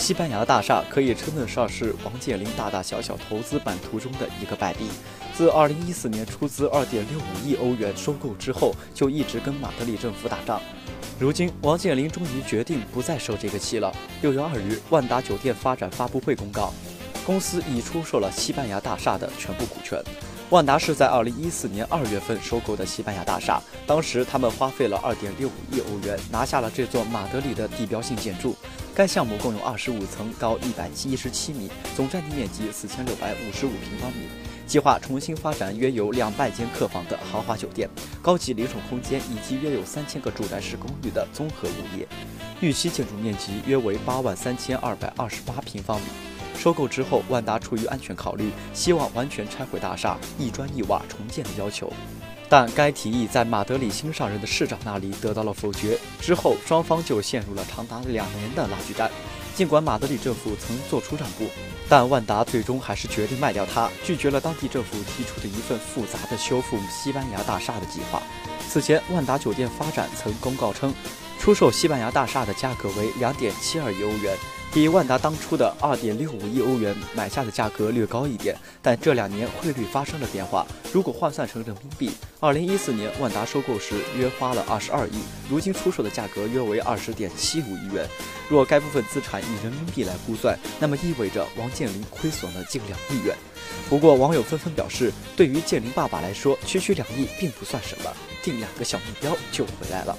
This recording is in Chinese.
西班牙大厦可以称得上是王健林大大小小投资版图中的一个败笔。自2014年出资2.65亿欧元收购之后，就一直跟马德里政府打仗。如今，王健林终于决定不再受这个气了。6月2日，万达酒店发展发布会公告，公司已出售了西班牙大厦的全部股权。万达是在2014年2月份收购的西班牙大厦，当时他们花费了2.65亿欧元拿下了这座马德里的地标性建筑。该项目共有25层，高117米，总占地面积4655平方米，计划重新发展约有两百间客房的豪华酒店、高级零售空间以及约有3000个住宅式公寓的综合物业。预期建筑面积约为8万3228平方米。收购之后，万达出于安全考虑，希望完全拆毁大厦，一砖一瓦重建的要求，但该提议在马德里新上任的市长那里得到了否决。之后，双方就陷入了长达两年的拉锯战。尽管马德里政府曾做出让步，但万达最终还是决定卖掉它，拒绝了当地政府提出的一份复杂的修复西班牙大厦的计划。此前，万达酒店发展曾公告称，出售西班牙大厦的价格为两点七二亿欧元。比万达当初的二点六五亿欧元买下的价格略高一点，但这两年汇率发生了变化。如果换算成人民币，二零一四年万达收购时约花了二十二亿，如今出售的价格约为二十点七五亿元。若该部分资产以人民币来估算，那么意味着王健林亏损了近两亿元。不过网友纷纷表示，对于健林爸爸来说，区区两亿并不算什么，定两个小目标就回来了。